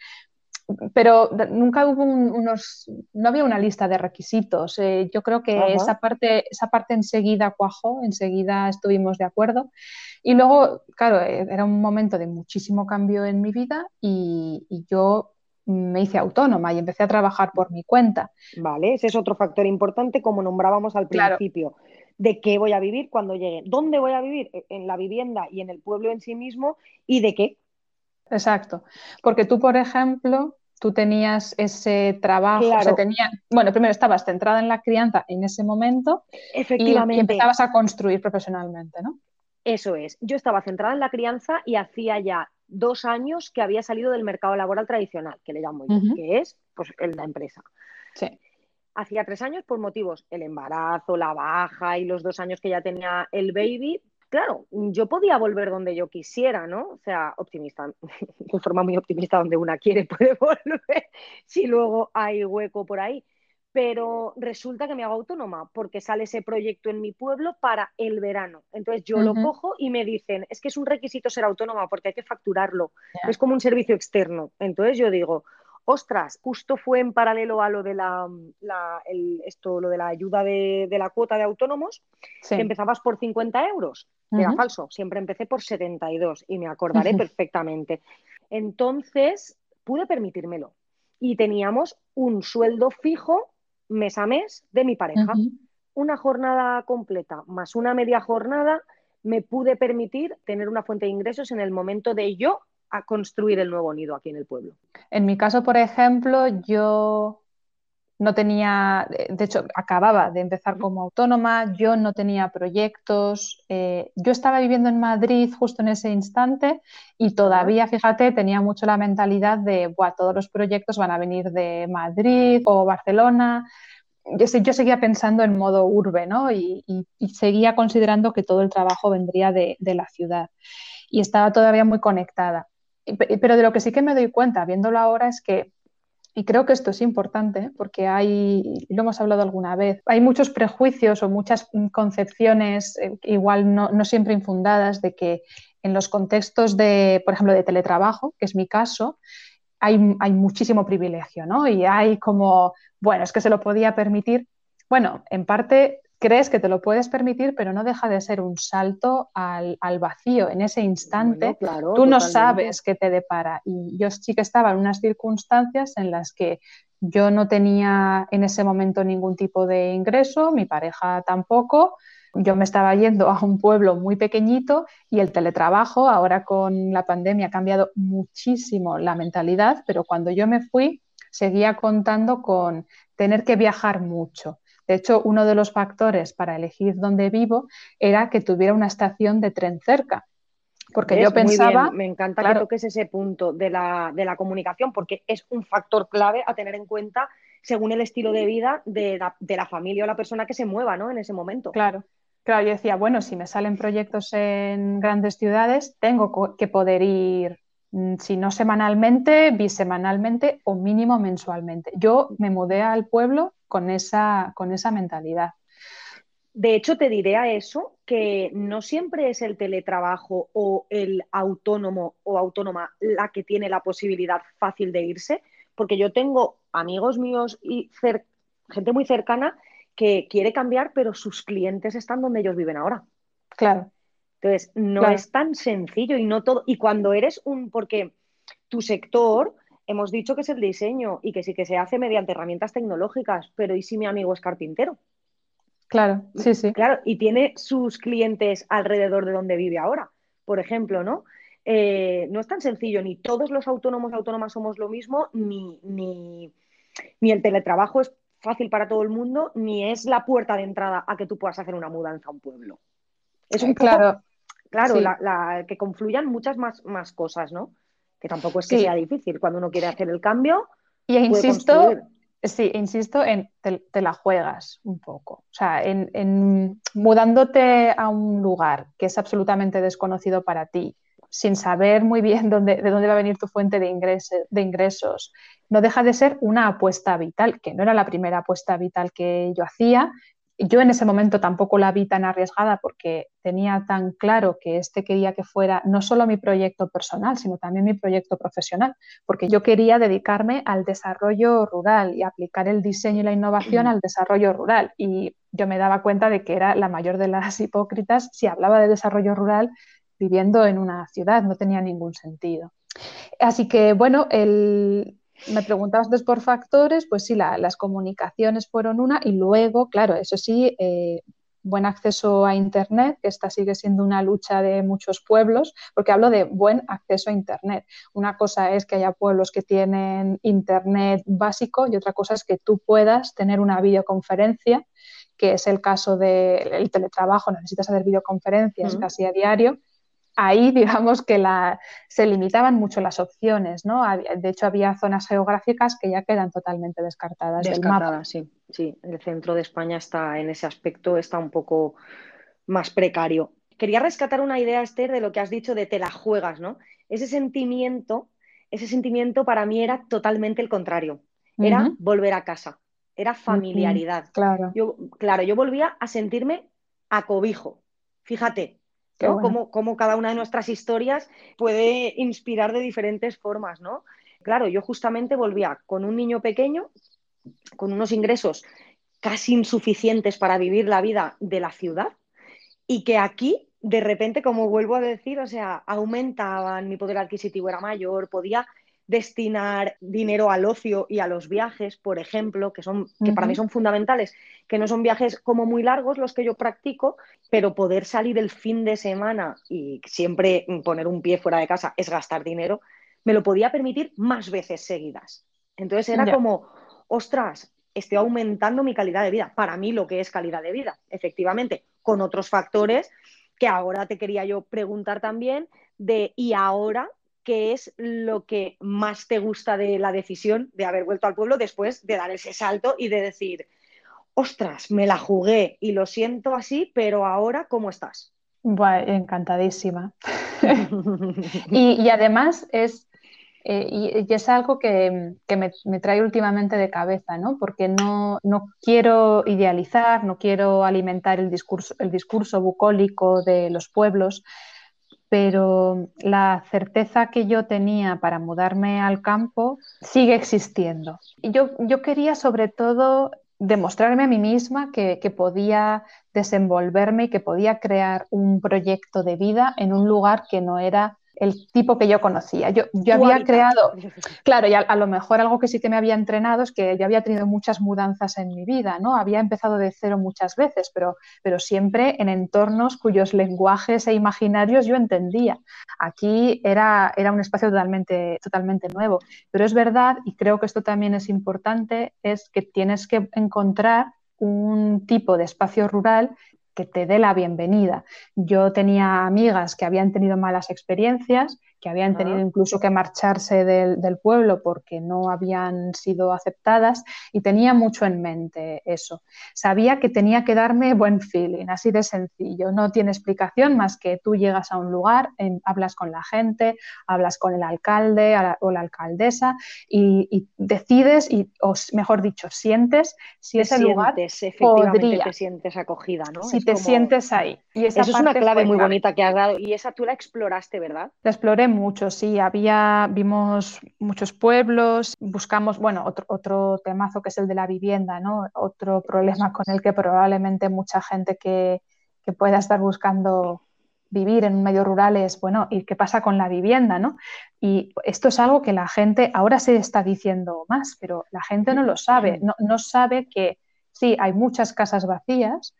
pero nunca hubo unos, no había una lista de requisitos. Eh, yo creo que esa parte, esa parte enseguida cuajó, enseguida estuvimos de acuerdo. Y luego, claro, eh, era un momento de muchísimo cambio en mi vida y, yo me hice autónoma y empecé a trabajar por mi cuenta. Vale, ese es otro factor importante, como nombrábamos al principio. de qué voy a vivir cuando llegue, dónde voy a vivir, e, en la vivienda y en el pueblo en sí mismo, y de qué. Exacto, porque tú, por ejemplo, tú tenías ese trabajo, tenía, bueno, primero estabas centrada en la crianza en ese momento Efectivamente. Y, empezabas a construir profesionalmente, ¿no? Eso es, yo estaba centrada en la crianza y hacía ya dos años que había salido del mercado laboral tradicional, que le llamo yo, que es pues, el, la empresa. Sí. Hacía tres años por motivos, el embarazo, la baja y los dos años que ya tenía el baby, claro, yo podía volver donde yo quisiera, ¿no? O sea, optimista, de forma muy optimista, donde una quiere puede volver, si luego hay hueco por ahí. Pero resulta que me hago autónoma porque sale ese proyecto en mi pueblo para el verano. Entonces yo lo cojo y me dicen, es que es un requisito ser autónoma porque hay que facturarlo. Es como un servicio externo. Entonces yo digo, ostras, justo fue en paralelo a lo de la, esto, lo de la ayuda de, la cuota de autónomos, que empezabas por 50 euros. Era falso, siempre empecé por 72 y me acordaré perfectamente. Entonces, pude permitírmelo. Y teníamos un sueldo fijo mes a mes de mi pareja. Una jornada completa más una media jornada me pude permitir tener una fuente de ingresos en el momento de yo a construir el nuevo nido aquí en el pueblo. En mi caso, por ejemplo, yo no tenía, de hecho, acababa de empezar como autónoma, yo no tenía proyectos, eh, yo estaba viviendo en Madrid justo en ese instante y todavía, fíjate, tenía mucho la mentalidad de, Buah, todos los proyectos van a venir de Madrid o Barcelona. Yo, yo seguía pensando en modo urbe, ¿no? Y, seguía considerando que todo el trabajo vendría de, de la ciudad. Y estaba todavía muy conectada. Pero de lo que sí que me doy cuenta, viéndolo ahora, es que y creo que esto es importante porque hay, lo hemos hablado alguna vez, hay muchos prejuicios o muchas concepciones eh, igual no, siempre infundadas de que en los contextos de, por ejemplo, de teletrabajo, que es mi caso, hay, hay muchísimo privilegio, ¿no? Y hay como, bueno, es que se lo podía permitir. Bueno, en parte crees que te lo puedes permitir, pero no deja de ser un salto al, vacío. En ese instante, tú no sabes qué te depara. Y yo sí que estaba en unas circunstancias en las que yo no tenía en ese momento ningún tipo de ingreso, mi pareja tampoco. Yo me estaba yendo a un pueblo muy pequeñito y el teletrabajo, ahora con la pandemia, ha cambiado muchísimo la mentalidad, pero cuando yo me fui, seguía contando con tener que viajar mucho de hecho, uno de los factores para elegir dónde vivo era que tuviera una estación de tren cerca. Porque yo pensaba. Me encanta que toques ese punto de la, comunicación, porque es un factor clave a tener en cuenta según el estilo de vida de la, familia o la persona que se mueva ¿no? en ese momento. Claro. Claro, yo decía, bueno, si me salen proyectos en grandes ciudades, tengo que poder ir, mm, si no semanalmente, bisemanalmente o mínimo mensualmente. Yo me mudé al pueblo con esa, con esa mentalidad. De hecho, te diré a eso que no siempre es el teletrabajo o el autónomo o autónoma la que tiene la posibilidad fácil de irse, porque yo tengo amigos míos y gente muy cercana que quiere cambiar, pero sus clientes están donde ellos viven ahora. Claro. Entonces, no es tan sencillo y no todo. Y cuando eres un, porque tu sector hemos dicho que es el diseño y que sí que se hace mediante herramientas tecnológicas, pero ¿y si mi amigo es carpintero? Claro, sí, sí. Claro, y tiene sus clientes alrededor de donde vive ahora, por ejemplo, ¿no? Eh, no es tan sencillo, ni todos los autónomos autónomas somos lo mismo, ni, ni, el teletrabajo es fácil para todo el mundo, ni es la puerta de entrada a que tú puedas hacer una mudanza a un pueblo. Es un claro, claro, que confluyan muchas más, más cosas, ¿no? Que tampoco es que sea difícil. Cuando uno quiere hacer el cambio. Y insisto, sí, insisto en te, la juegas un poco. O sea, en, mudándote a un lugar que es absolutamente desconocido para ti, sin saber muy bien dónde, de dónde va a venir tu fuente de, de ingresos, no deja de ser una apuesta vital, que no era la primera apuesta vital que yo hacía, yo en ese momento tampoco la vi tan arriesgada porque tenía tan claro que este quería que fuera no solo mi proyecto personal, sino también mi proyecto profesional, porque yo quería dedicarme al desarrollo rural y aplicar el diseño y la innovación al desarrollo rural. Y yo me daba cuenta de que era la mayor de las hipócritas si hablaba de desarrollo rural viviendo en una ciudad, no tenía ningún sentido. Así que, bueno, el, me preguntabas por factores, pues sí, las comunicaciones fueron una y luego, claro, eso sí, eh, buen acceso a Internet, que esta sigue siendo una lucha de muchos pueblos, porque hablo de buen acceso a Internet. Una cosa es que haya pueblos que tienen Internet básico y otra cosa es que tú puedas tener una videoconferencia, que es el caso del teletrabajo, necesitas hacer videoconferencias casi a diario ahí digamos que la, se limitaban mucho las opciones, ¿no? De hecho, había zonas geográficas que ya quedan totalmente descartadas. Descartadas, sí, sí. El centro de España está en ese aspecto, está un poco más precario. Quería rescatar una idea, Esther, de lo que has dicho de te la juegas, ¿no? Ese sentimiento, ese sentimiento para mí era totalmente el contrario. Era volver a casa, era familiaridad. claro. Yo, claro, yo volvía a sentirme a cobijo. Fíjate, como, cada una de nuestras historias puede inspirar de diferentes formas, ¿no? Claro, yo justamente volvía con un niño pequeño, con unos ingresos casi insuficientes para vivir la vida de la ciudad y que aquí, de repente, como vuelvo a decir, o sea, aumentaban, mi poder adquisitivo era mayor, podía destinar dinero al ocio y a los viajes, por ejemplo, que, son, que para mí son fundamentales, que no son viajes como muy largos los que yo practico, pero poder salir el fin de semana y siempre poner un pie fuera de casa es gastar dinero, me lo podía permitir más veces seguidas. Entonces era como, ostras, estoy aumentando mi calidad de vida. Para mí lo que es calidad de vida, efectivamente, con otros factores que ahora te quería yo preguntar también de, ¿y ahora qué es lo que más te gusta de la decisión de haber vuelto al pueblo después de dar ese salto y de decir, ostras, me la jugué y lo siento así, pero ahora, ¿cómo estás? Encantadísima. y, además es, eh, y, es algo que, me, trae últimamente de cabeza, ¿no? Porque no, no, quiero idealizar, no quiero alimentar el discurso, el discurso bucólico de los pueblos, pero la certeza que yo tenía para mudarme al campo sigue existiendo. Yo, yo quería sobre todo demostrarme a mí misma que, que, podía desenvolverme y que podía crear un proyecto de vida en un lugar que no era el tipo que yo conocía. Yo, yo había creado, claro, y a, lo mejor algo que sí que me había entrenado es que yo había tenido muchas mudanzas en mi vida, ¿no? Había empezado de cero muchas veces, pero, pero siempre en entornos cuyos lenguajes e imaginarios yo entendía. Aquí era, era un espacio totalmente, totalmente nuevo. Pero es verdad, y creo que esto también es importante, es que tienes que encontrar un tipo de espacio rural que te dé la bienvenida. Yo tenía amigas que habían tenido malas experiencias que habían tenido incluso que marcharse del, pueblo porque no habían sido aceptadas y tenía mucho en mente eso. Sabía que tenía que darme buen feeling, así de sencillo. No tiene explicación más que tú llegas a un lugar, hablas con la gente, hablas con el alcalde o la alcaldesa y, decides, y, o mejor dicho, sientes si ese lugar podría. te sientes acogida, ¿no? Si te sientes ahí. Y esa Eso es una clave muy bonita que has dado y esa tú la exploraste, ¿verdad? La exploré mucho, sí. Había, vimos muchos pueblos, buscamos, bueno, otro, otro temazo que es el de la vivienda, ¿no? Otro problema con el que probablemente mucha gente que, que pueda estar buscando vivir en un medio rural es, bueno, ¿y qué pasa con la vivienda? ¿no? Y esto es algo que la gente ahora se está diciendo más, pero la gente no lo sabe, no, no sabe que sí, hay muchas casas vacías,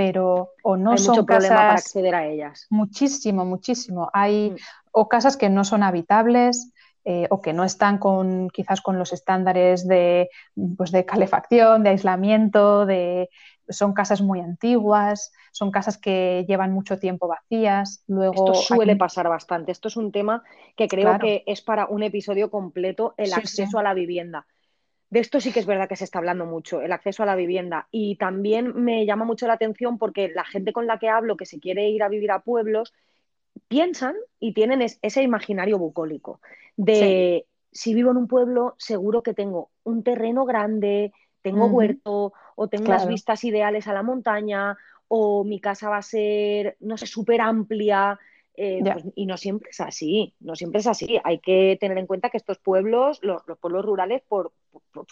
pero o no son mucho casas para acceder a ellas. Muchísimo, muchísimo. Hay mm. o casas que no son habitables. Eh, o que no están con quizás con los estándares de, pues de calefacción, de aislamiento, de, son casas muy antiguas, son casas que llevan mucho tiempo vacías. Luego, Esto suele pasar bastante. Esto es un tema que creo que es para un episodio completo, el acceso a la vivienda de esto sí que es verdad que se está hablando mucho, el acceso a la vivienda. Y también me llama mucho la atención porque la gente con la que hablo que se quiere ir a vivir a pueblos piensan y tienen ese imaginario bucólico de si vivo en un pueblo, seguro que tengo un terreno grande, tengo huerto o tengo unas vistas ideales a la montaña o mi casa va a ser, no sé, súper amplia eh, pues, y no siempre es así, no siempre es así. Hay que tener en cuenta que estos pueblos, los, pueblos rurales, por,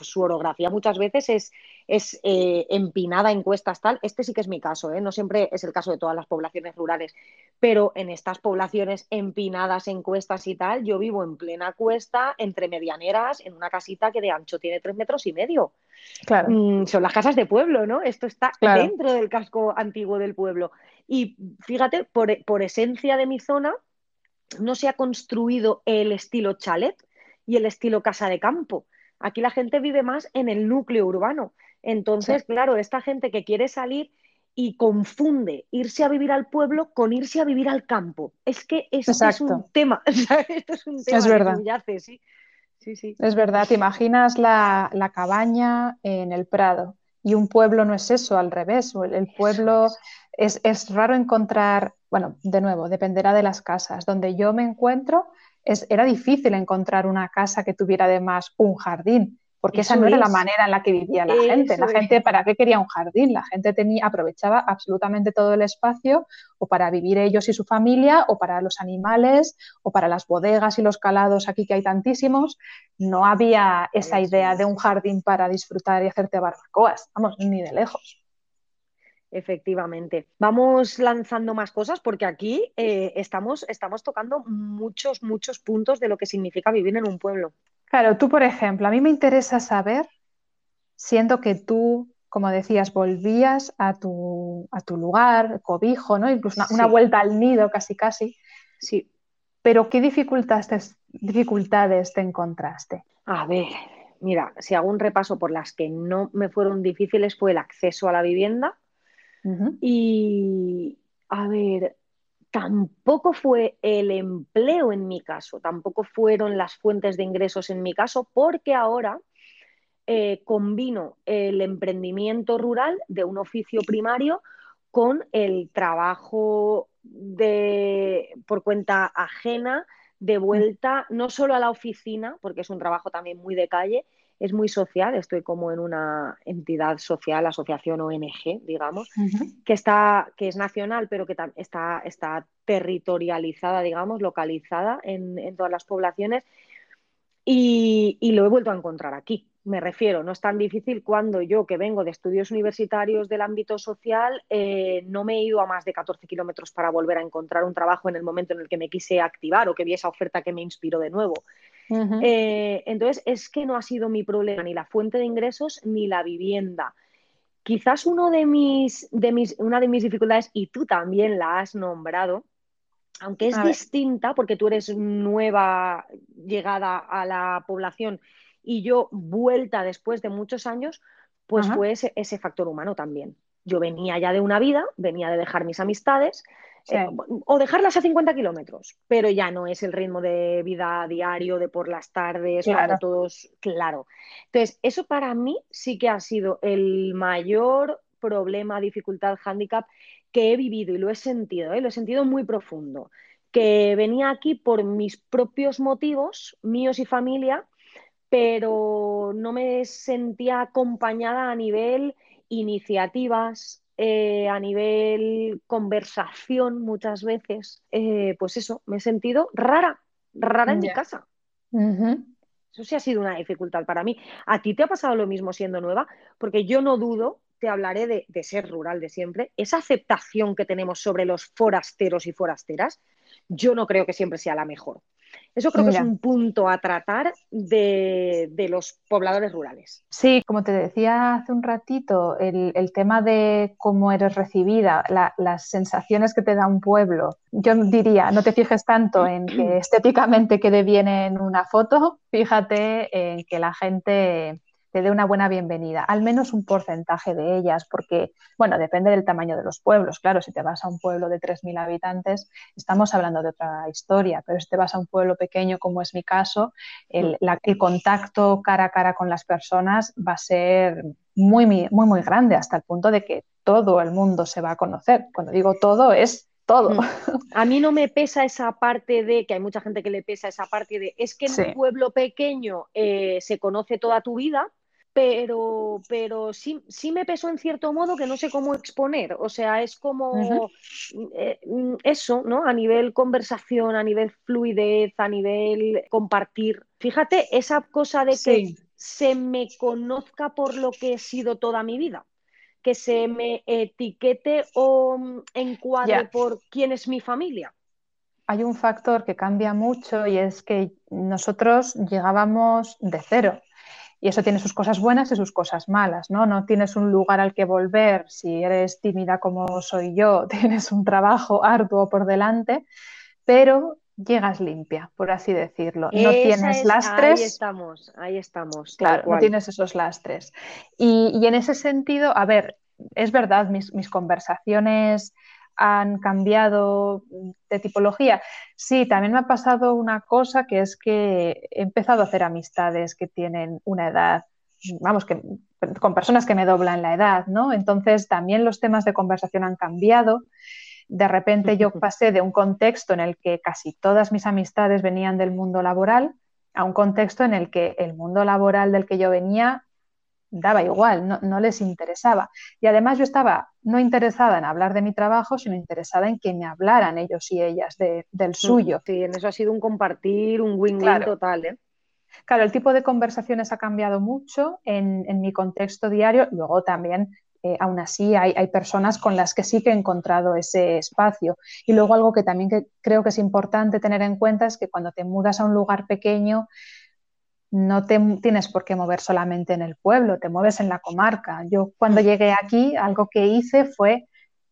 su orografía muchas veces es, es eh, empinada en cuestas tal. Este sí que es mi caso, ¿eh? no siempre es el caso de todas las poblaciones rurales, pero en estas poblaciones empinadas en cuestas y tal, yo vivo en plena cuesta, entre medianeras, en una casita que de ancho tiene tres metros y medio. Claro. Mm, son las casas de pueblo, ¿no? Esto está dentro del casco antiguo del pueblo. Y fíjate, por, esencia de mi zona, no se ha construido el estilo chalet y el estilo casa de campo. Aquí la gente vive más en el núcleo urbano. Entonces, claro, esta gente que quiere salir y confunde irse a vivir al pueblo con irse a vivir al campo. Es que esto es un tema, esto es un tema es verdad. ¿sí? Es verdad, te imaginas la, cabaña en el Prado y un pueblo no es eso, al revés. el pueblo es, raro encontrar, bueno, de nuevo, dependerá de las casas. Donde yo me encuentro, es, era difícil encontrar una casa que tuviera además un jardín, porque esa no era la manera en la que vivía la gente. La gente, ¿para qué quería un jardín? La gente tenía, aprovechaba absolutamente todo el espacio o para vivir ellos y su familia, o para los animales, o para las bodegas y los calados aquí que hay tantísimos. No había esa idea de un jardín para disfrutar y hacerte barbacoas, vamos, ni de lejos. Efectivamente. Vamos lanzando más cosas porque aquí eh, estamos, estamos tocando muchos, muchos puntos de lo que significa vivir en un pueblo. Claro, tú, por ejemplo, a mí me interesa saber, siendo que tú, como decías, volvías a tu, a tu lugar, cobijo, ¿no? Incluso una, vuelta al nido casi, casi. Sí. Pero ¿qué dificultades, dificultades te encontraste? A ver, mira, si hago un repaso por las que no me fueron difíciles fue el acceso a la vivienda, y, a ver, tampoco fue el empleo en mi caso, tampoco fueron las fuentes de ingresos en mi caso, porque ahora eh, combino el emprendimiento rural de un oficio primario con el trabajo de, por cuenta ajena de vuelta no solo a la oficina, porque es un trabajo también muy de calle, es muy social, estoy como en una entidad social, asociación ONG, digamos, que, está, que es nacional, pero que está, está territorializada, digamos, localizada en, todas las poblaciones. Y, lo he vuelto a encontrar aquí. Me refiero, no es tan difícil cuando yo, que vengo de estudios universitarios del ámbito social, eh, no me he ido a más de 14 kilómetros para volver a encontrar un trabajo en el momento en el que me quise activar o que vi esa oferta que me inspiró de nuevo. Eh, entonces, es que no ha sido mi problema ni la fuente de ingresos ni la vivienda. Quizás uno de mis, de mis, una de mis dificultades, y tú también la has nombrado, aunque es distinta porque tú eres nueva llegada a la población y yo vuelta después de muchos años, pues fue ese, factor humano también. Yo venía ya de una vida, venía de dejar mis amistades, eh, o dejarlas a 50 kilómetros, pero ya no es el ritmo de vida diario, de por las tardes, claro. todos, claro. Entonces, eso para mí sí que ha sido el mayor problema, dificultad, hándicap que he vivido y lo he sentido, ¿eh? lo he sentido muy profundo, que venía aquí por mis propios motivos, míos y familia, pero no me sentía acompañada a nivel iniciativas, eh, a nivel conversación muchas veces, eh, pues eso, me he sentido rara, rara en mi casa. Eso sí ha sido una dificultad para mí. ¿A ti te ha pasado lo mismo siendo nueva? Porque yo no dudo, te hablaré de, de ser rural de siempre, esa aceptación que tenemos sobre los forasteros y forasteras, yo no creo que siempre sea la mejor. Eso creo que es un punto a tratar de, los pobladores rurales. Sí, como te decía hace un ratito, el, tema de cómo eres recibida, las sensaciones que te da un pueblo. Yo diría, no te fijes tanto en que estéticamente quede bien en una foto, fíjate en que la gente te dé una buena bienvenida, al menos un porcentaje de ellas, porque, bueno, depende del tamaño de los pueblos. Claro, si te vas a un pueblo de 3.000 habitantes, estamos hablando de otra historia, pero si te vas a un pueblo pequeño, como es mi caso, el, el contacto cara a cara con las personas va a ser muy, muy, muy grande, hasta el punto de que todo el mundo se va a conocer. Cuando digo todo, es todo. Mm. A mí no me pesa esa parte de, que hay mucha gente que le pesa esa parte de, es que en un pueblo pequeño eh, se conoce toda tu vida, pero, pero sí, sí me pesó en cierto modo que no sé cómo exponer. O sea, es como eh, mm, eso, ¿no? A nivel conversación, a nivel fluidez, a nivel compartir. Fíjate, esa cosa de que se me conozca por lo que he sido toda mi vida que se me etiquete o mm, encuadre por quién es mi familia? Hay un factor que cambia mucho y es que nosotros llegábamos de cero. Y eso tiene sus cosas buenas y sus cosas malas, ¿no? No tienes un lugar al que volver si eres tímida como soy yo, tienes un trabajo arduo por delante, pero llegas limpia, por así decirlo. no tienes lastres. Ahí estamos, ahí estamos. Claro, no tienes esos lastres. Y, en ese sentido, a ver, es verdad, mis, conversaciones han cambiado de tipología. Sí, también me ha pasado una cosa que es que he empezado a hacer amistades que tienen una edad, vamos, que con personas que me doblan la edad, ¿no? Entonces también los temas de conversación han cambiado de repente yo pasé de un contexto en el que casi todas mis amistades venían del mundo laboral a un contexto en el que el mundo laboral del que yo venía daba igual, no, les interesaba. Y además yo estaba no interesada en hablar de mi trabajo, sino interesada en que me hablaran ellos y ellas del suyo. Sí, en eso ha sido un compartir, un win-win total. ¿eh? Claro, el tipo de conversaciones ha cambiado mucho en, en, mi contexto diario. Luego también eh, aún así hay, personas con las que sí que he encontrado ese espacio. Y luego algo que también creo que es importante tener en cuenta es que cuando te mudas a un lugar pequeño, no te tienes por qué mover solamente en el pueblo, te mueves en la comarca. Yo cuando llegué aquí, algo que hice fue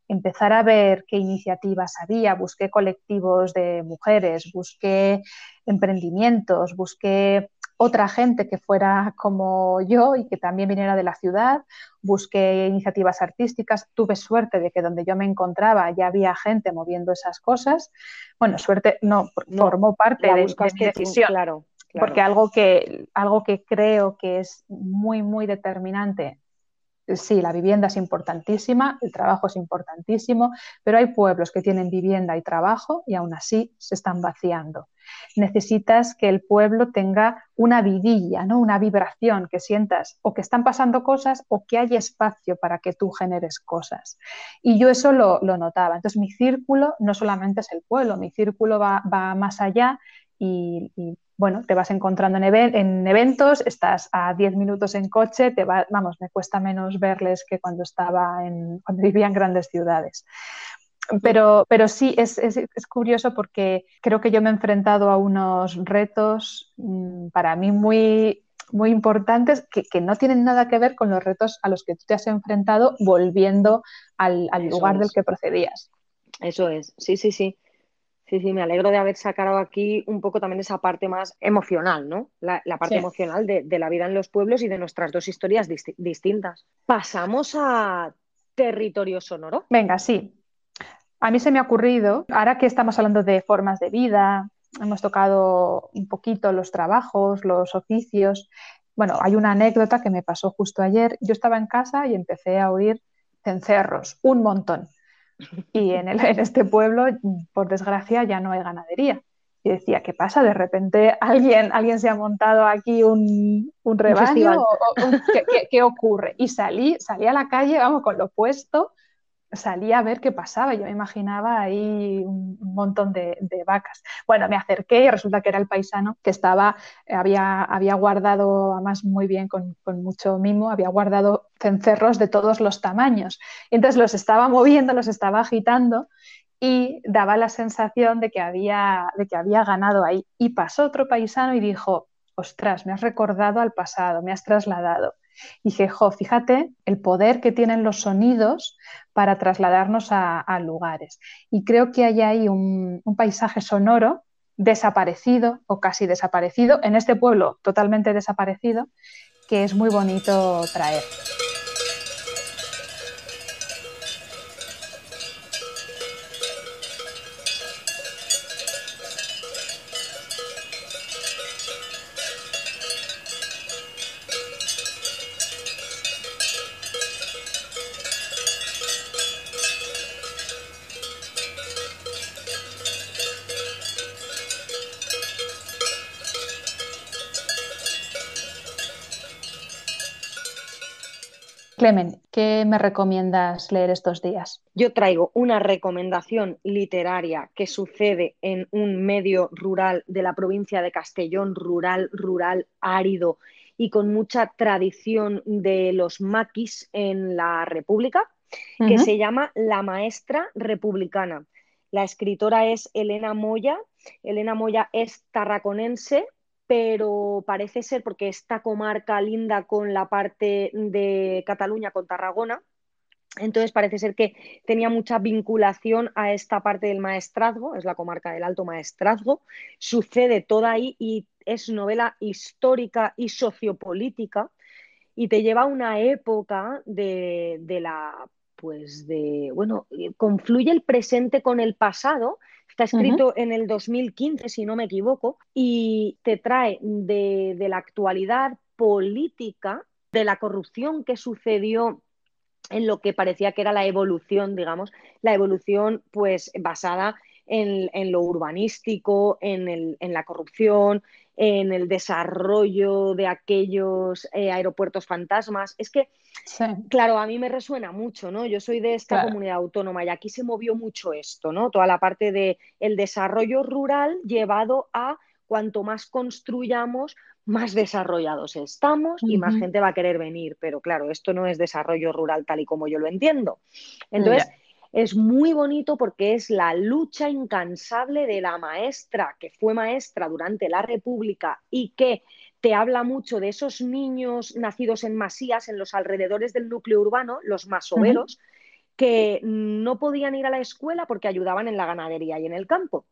empezar a ver qué iniciativas había, busqué colectivos de mujeres, busqué emprendimientos, busqué otra gente que fuera como yo y que también viniera de la ciudad. Busqué iniciativas artísticas. Tuve suerte de que donde yo me encontraba ya había gente moviendo esas cosas. Bueno, suerte no, formó parte de, de, mi decisión. Claro, Porque algo que, algo que creo que es muy, muy determinante sí, la vivienda es importantísima, el trabajo es importantísimo, pero hay pueblos que tienen vivienda y trabajo y aún así se están vaciando necesitas que el pueblo tenga una vidilla, ¿no? una vibración, que sientas o que están pasando cosas o que hay espacio para que tú generes cosas. Y yo eso lo, notaba. Entonces mi círculo no solamente es el pueblo, mi círculo va, más allá y, bueno, te vas encontrando en, eventos, estás a 10 minutos en coche, te va, vamos, me cuesta menos verles que cuando estaba en, cuando vivía en grandes ciudades. Pero, pero sí, es, curioso porque creo que yo me he enfrentado a unos retos mm, para mí muy, muy importantes que, no tienen nada que ver con los retos a los que tú te has enfrentado volviendo al, lugar del que procedías. Eso es, sí, sí, sí. Sí, sí, me alegro de haber sacado aquí un poco también esa parte más emocional, ¿no? La, parte emocional de, la vida en los pueblos y de nuestras dos historias distintas. Pasamos a territorio sonoro. Venga, sí. A mí se me ha ocurrido, ahora que estamos hablando de formas de vida, hemos tocado un poquito los trabajos, los oficios. Bueno, hay una anécdota que me pasó justo ayer. Yo estaba en casa y empecé a oír cencerros, un montón. Y en, este pueblo, por desgracia, ya no hay ganadería. Y decía, ¿qué pasa? De repente alguien, alguien se ha montado aquí un, rebaño. ¿qué, ocurre? Y salí, salí a la calle, vamos, con lo puesto, salí a ver qué pasaba. Yo me imaginaba ahí un, montón de, vacas. Bueno, me acerqué y resulta que era el paisano que estaba, había, había guardado, además muy bien, con, mucho mimo, había guardado cencerros de todos los tamaños. entonces los estaba moviendo, los estaba agitando y daba la sensación de que había, de que había ganado ahí. Y pasó otro paisano y dijo, ostras, me has recordado al pasado, me has trasladado. Y dije, jo, fíjate el poder que tienen los sonidos para trasladarnos a, lugares. Y creo que hay ahí un, un paisaje sonoro desaparecido o casi desaparecido, en este pueblo totalmente desaparecido, que es muy bonito traer. Clemen, ¿qué me recomiendas leer estos días? Yo traigo una recomendación literaria que sucede en un medio rural de la provincia de Castellón, rural, rural, árido y con mucha tradición de los maquis en la República, que se llama La Maestra Republicana. La escritora es Elena Moya. Elena Moya es tarraconense, pero parece ser porque esta comarca linda con la parte de Cataluña, con Tarragona, entonces parece ser que tenía mucha vinculación a esta parte del maestrazgo, es la comarca del Alto Maestrazgo, sucede toda ahí y es novela histórica y sociopolítica y te lleva a una época de, de la pues de, bueno, confluye el presente con el pasado. Está escrito en el 2015, si no me equivoco, y te trae de, de la actualidad política, de la corrupción que sucedió en lo que parecía que era la evolución, digamos, la evolución pues basada en, en lo urbanístico, en, el, en, la corrupción, en el desarrollo de aquellos eh, aeropuertos fantasmas. Es que, claro, a mí me resuena mucho, ¿no? Yo soy de esta comunidad autónoma y aquí se movió mucho esto, ¿no? Toda la parte del el desarrollo rural llevado a cuanto más construyamos, más desarrollados estamos y más gente va a querer venir. Pero claro, esto no es desarrollo rural tal y como yo lo entiendo. Entonces, es muy bonito porque es la lucha incansable de la maestra que fue maestra durante la República y que te habla mucho de esos niños nacidos en masías, en los alrededores del núcleo urbano, los masoveros, que no podían ir a la escuela porque ayudaban en la ganadería y en el campo.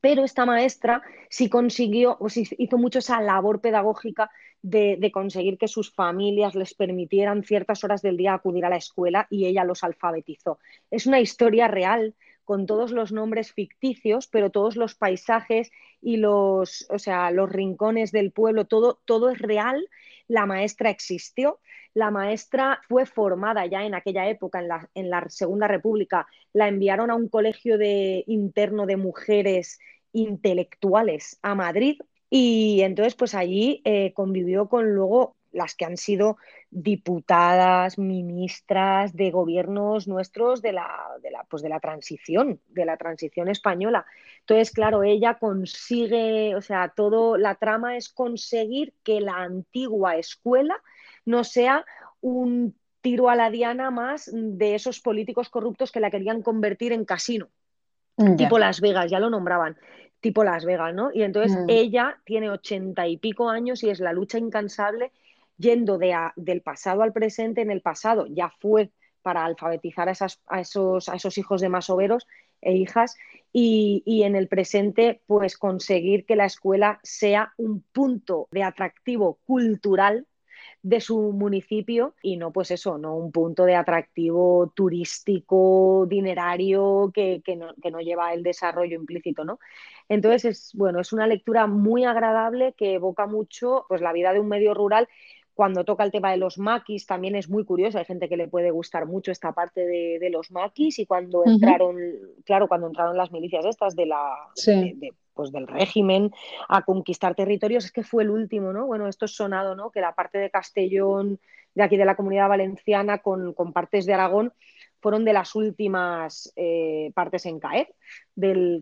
Pero esta maestra sí consiguió, o sí hizo mucho esa labor pedagógica de, conseguir que sus familias les permitieran ciertas horas del día acudir a la escuela y ella los alfabetizó. Es una historia real con todos los nombres ficticios, pero todos los paisajes y los, o sea, los rincones del pueblo, todo, todo es real. La maestra existió. La maestra fue formada ya en aquella época, en la, en la Segunda República. La enviaron a un colegio de interno de mujeres intelectuales a Madrid y entonces, pues allí eh, convivió con luego las que han sido diputadas, ministras de gobiernos nuestros de la, de la, pues de la transición, de la transición española. Entonces, claro, ella consigue, o sea, todo, la trama es conseguir que la antigua escuela no sea un tiro a la diana más de esos políticos corruptos que la querían convertir en casino, tipo Las Vegas, ya lo nombraban tipo Las Vegas, ¿no? Y entonces mm. ella tiene ochenta y pico años y es la lucha incansable yendo de del pasado al presente. En el pasado ya fue para alfabetizar a, esos, a esos hijos de masoveros e hijas y, y, en el presente pues conseguir que la escuela sea un punto de atractivo cultural de su municipio y no, pues eso, no un punto de atractivo turístico, dinerario, que, no, que no, lleva el desarrollo implícito, ¿no? Entonces, es, bueno, es una lectura muy agradable que evoca mucho pues, la vida de un medio rural cuando toca el tema de los maquis también es muy curioso, hay gente que le puede gustar mucho esta parte de, los maquis y cuando entraron, claro, cuando entraron las milicias estas de la, pues del régimen a conquistar territorios, es que fue el último, ¿no? Bueno, esto es sonado, ¿no? Que la parte de Castellón, de aquí de la comunidad valenciana, con, con partes de Aragón, fueron de las últimas eh, partes en caer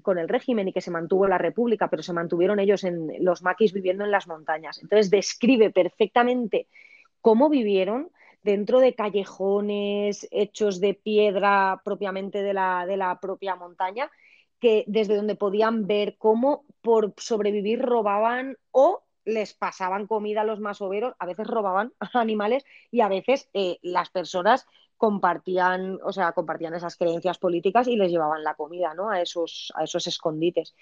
con el régimen y que se mantuvo la República, pero se mantuvieron ellos en los maquis viviendo en las montañas. Entonces describe perfectamente cómo vivieron dentro de callejones hechos de piedra propiamente de la, de la propia montaña, que desde donde podían ver cómo por sobrevivir robaban o les pasaban comida a los masoveros, a veces robaban animales y a veces eh, las personas compartían, o sea, compartían esas creencias políticas y les llevaban la comida, ¿no? A esos, a esos escondites.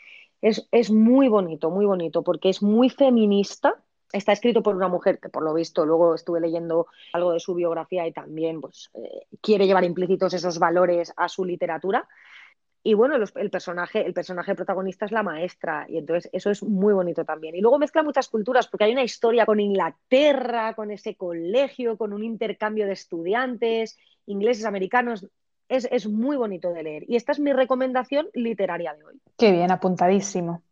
Es, es muy bonito, muy bonito, porque es muy feminista. Está escrito por una mujer que, por lo visto, luego estuve leyendo algo de su biografía y también pues, eh, quiere llevar implícitos esos valores a su literatura. Y bueno, el, personaje, el personaje protagonista es la maestra, y entonces eso es muy bonito también. Y luego mezcla muchas culturas, porque hay una historia con Inglaterra, con ese colegio, con un intercambio de estudiantes, ingleses, americanos. Es, es muy bonito de leer. Y esta es mi recomendación literaria de hoy. Qué bien, apuntadísimo.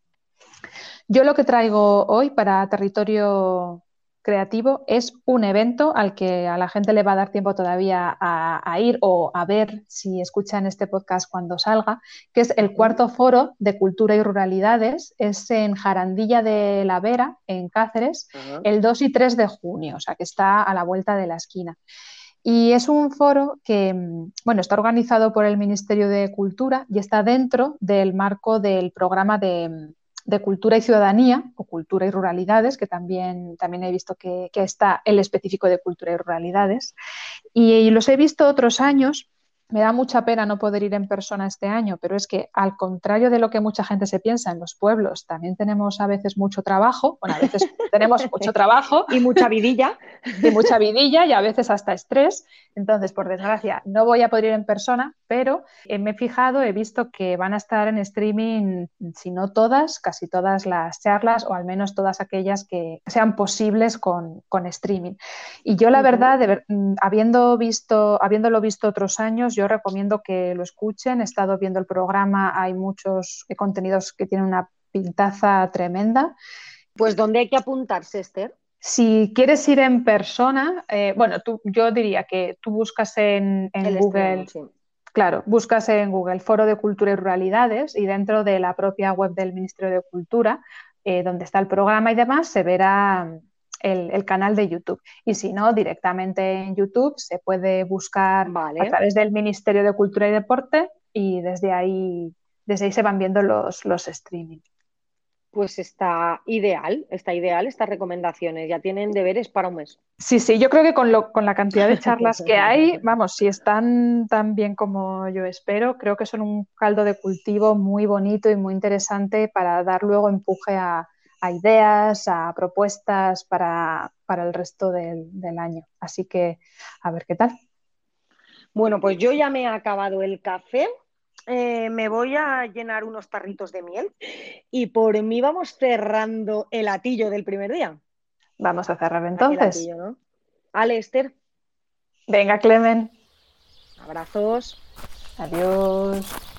Yo lo que traigo hoy para territorio creativo es un evento al que a la gente le va a dar tiempo todavía a, ir o a ver si escuchan este podcast cuando salga, que es el cuarto foro de cultura y ruralidades. Es en Jarandilla de la Vera, en Cáceres, el 2 y 3 de junio, o sea que está a la vuelta de la esquina. Y es un foro que, bueno, está organizado por el Ministerio de Cultura y está dentro del marco del programa de, de Cultura y Ciudadanía o Cultura y Ruralidades, que también, también he visto que, está el específico de Cultura y Ruralidades. y, los he visto otros años me da mucha pena no poder ir en persona este año, pero es que al contrario de lo que mucha gente se piensa en los pueblos, también tenemos a veces mucho trabajo, bueno, a veces tenemos mucho trabajo. Y mucha vidilla. Y mucha vidilla y a veces hasta estrés. Entonces, por desgracia, no voy a poder ir en persona, pero eh, me he fijado, he visto que van a estar en streaming, si no todas, casi todas las charlas o al menos todas aquellas que sean posibles con, streaming. Y yo la verdad, mm, habiendo visto, habiéndolo visto otros años, yo recomiendo que lo escuchen. He estado viendo el programa, hay muchos contenidos que tienen una pintaza tremenda. Pues ¿dónde hay que apuntarse, Esther? Si quieres ir en persona, eh, bueno, tú, yo diría que tú buscas en, Google. Claro, buscas en Google Foro de Cultura y Ruralidades y dentro de la propia web del Ministerio de Cultura, eh, donde está el programa y demás, se verá el, canal de YouTube. Y si no, directamente en YouTube se puede buscar a través del Ministerio de Cultura y Deporte y desde ahí, desde ahí se van viendo los, los streaming. Pues está ideal, está ideal estas recomendaciones. Ya tienen deberes para un mes. Sí, sí, yo creo que con, lo, con la cantidad de charlas que hay, vamos, si están tan bien como yo espero, creo que son un caldo de cultivo muy bonito y muy interesante para dar luego empuje a, a ideas, a propuestas para, el resto del, año. Así que a ver qué tal. Bueno, pues yo ya me he acabado el café. Eh, me voy a llenar unos tarritos de miel y por mí vamos cerrando el atillo del primer día. Vamos a cerrar entonces. Ale, Esther. Venga, Clemen. Abrazos. Adiós.